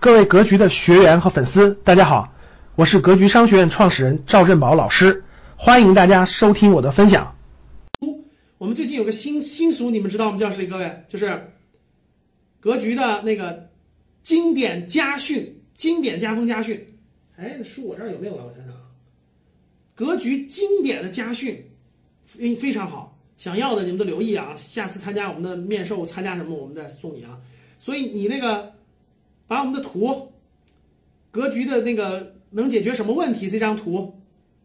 各位格局的学员和粉丝，大家好，我是格局商学院创始人赵振宝老师，欢迎大家收听我的分享。我们最近有个新新书，你们知道吗？教室里各位，就是格局的那个经典家训，经典家风家训。哎，书我这儿有没有了？我想想啊，格局经典的家训，非非常好，想要的你们都留意啊，下次参加我们的面授，参加什么我们再送你啊。所以你那个。把我们的图，格局的那个能解决什么问题？这张图，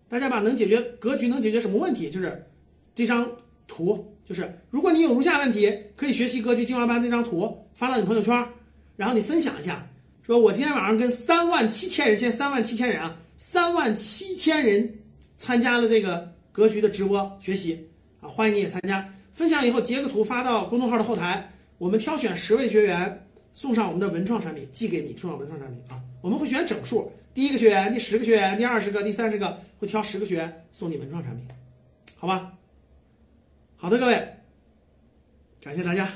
大家把能解决格局能解决什么问题？就是这张图，就是如果你有如下问题，可以学习格局精华班这张图发到你朋友圈，然后你分享一下，说我今天晚上跟三万七千人，现在三万七千人啊，三万七千人参加了这个格局的直播学习啊，欢迎你也参加，分享以后截个图发到公众号的后台，我们挑选十位学员。送上我们的文创产品，寄给你，送上文创产品啊！我们会选整数，第一个学员、第十个学员、第二十个、第三十个，会挑十个学员送你文创产品，好吧？好的，各位，感谢大家。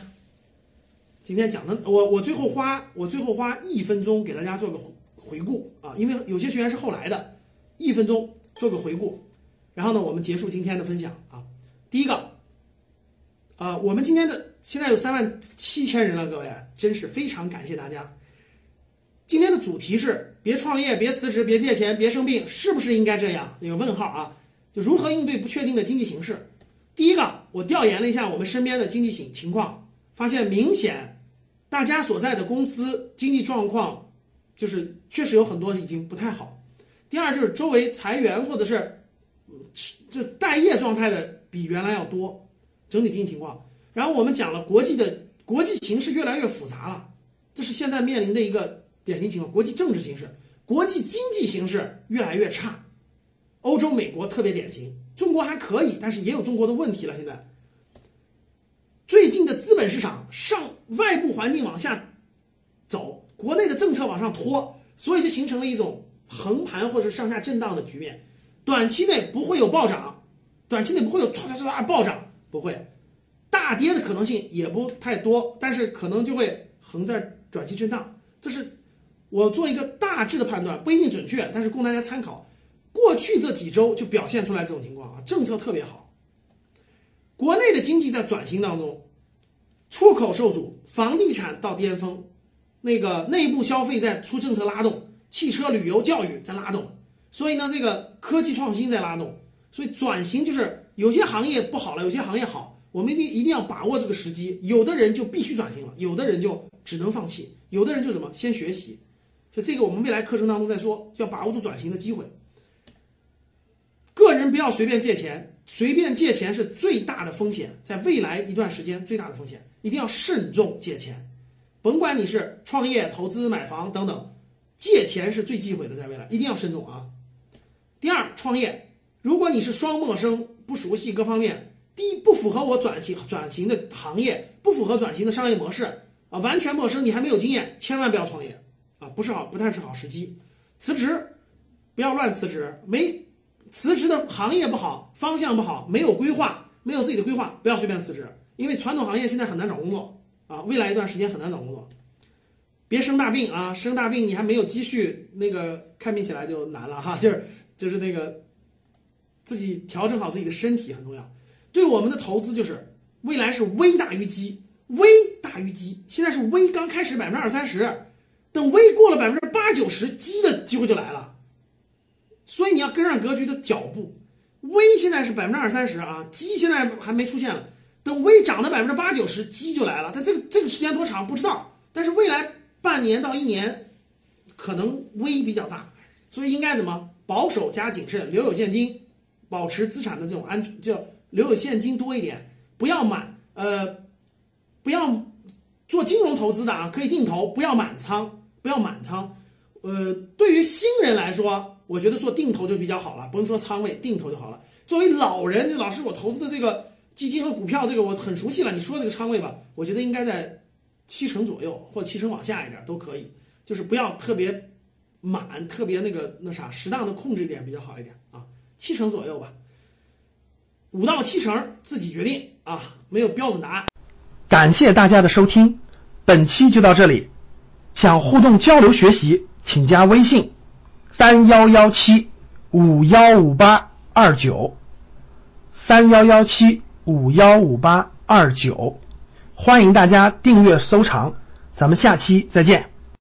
今天讲的，我我最后花我最后花一分钟给大家做个回顾啊，因为有些学员是后来的，一分钟做个回顾，然后呢，我们结束今天的分享啊。第一个，啊，我们今天的。现在有三万七千人了，各位，真是非常感谢大家。今天的主题是别创业、别辞职、别借钱、别生病，是不是应该这样？有问号啊，就如何应对不确定的经济形势？第一个，我调研了一下我们身边的经济情情况，发现明显大家所在的公司经济状况就是确实有很多已经不太好。第二就是周围裁员或者是这待业状态的比原来要多，整体经济情况。然后我们讲了国际的国际形势越来越复杂了，这是现在面临的一个典型情况。国际政治形势、国际经济形势越来越差，欧洲、美国特别典型，中国还可以，但是也有中国的问题了。现在最近的资本市场上外部环境往下走，国内的政策往上拖，所以就形成了一种横盘或者上下震荡的局面。短期内不会有暴涨，短期内不会有唰唰唰暴涨，不会。大跌的可能性也不太多，但是可能就会横在短期震荡。这是我做一个大致的判断，不一定准确，但是供大家参考。过去这几周就表现出来这种情况啊，政策特别好，国内的经济在转型当中，出口受阻，房地产到巅峰，那个内部消费在出政策拉动，汽车、旅游、教育在拉动，所以呢，这个科技创新在拉动，所以转型就是有些行业不好了，有些行业好。我们一定一定要把握这个时机，有的人就必须转型了，有的人就只能放弃，有的人就怎么先学习，所以这个我们未来课程当中再说，要把握住转型的机会。个人不要随便借钱，随便借钱是最大的风险，在未来一段时间最大的风险，一定要慎重借钱，甭管你是创业、投资、买房等等，借钱是最忌讳的，在未来一定要慎重啊。第二，创业，如果你是双陌生、不熟悉各方面。第一不符合我转型转型的行业，不符合转型的商业模式啊，完全陌生，你还没有经验，千万不要创业啊，不是好，不太是好时机。辞职不要乱辞职，没辞职的行业不好，方向不好，没有规划，没有自己的规划，不要随便辞职，因为传统行业现在很难找工作啊，未来一段时间很难找工作。别生大病啊，生大病你还没有积蓄，那个看病起来就难了哈，就是就是那个自己调整好自己的身体很重要。对我们的投资就是未来是微大于机，微大于机。现在是微刚开始百分之二三十，等微过了百分之八九十，机的机会就来了。所以你要跟上格局的脚步。微现在是百分之二三十啊，基现在还没出现了。等微涨到百分之八九十，机就来了。它这个这个时间多长不知道，但是未来半年到一年可能危比较大，所以应该怎么保守加谨慎，留有现金，保持资产的这种安全就。留有现金多一点，不要满呃，不要做金融投资的啊，可以定投，不要满仓，不要满仓。呃，对于新人来说，我觉得做定投就比较好了，不用说仓位，定投就好了。作为老人，老师我投资的这个基金和股票，这个我很熟悉了。你说这个仓位吧，我觉得应该在七成左右，或七成往下一点都可以，就是不要特别满，特别那个那啥，适当的控制一点比较好一点啊，七成左右吧。五到七成自己决定啊，没有标准答案。感谢大家的收听，本期就到这里。想互动交流学习，请加微信三幺幺七五幺五八二九三幺幺七五幺五八二九，欢迎大家订阅收藏，咱们下期再见。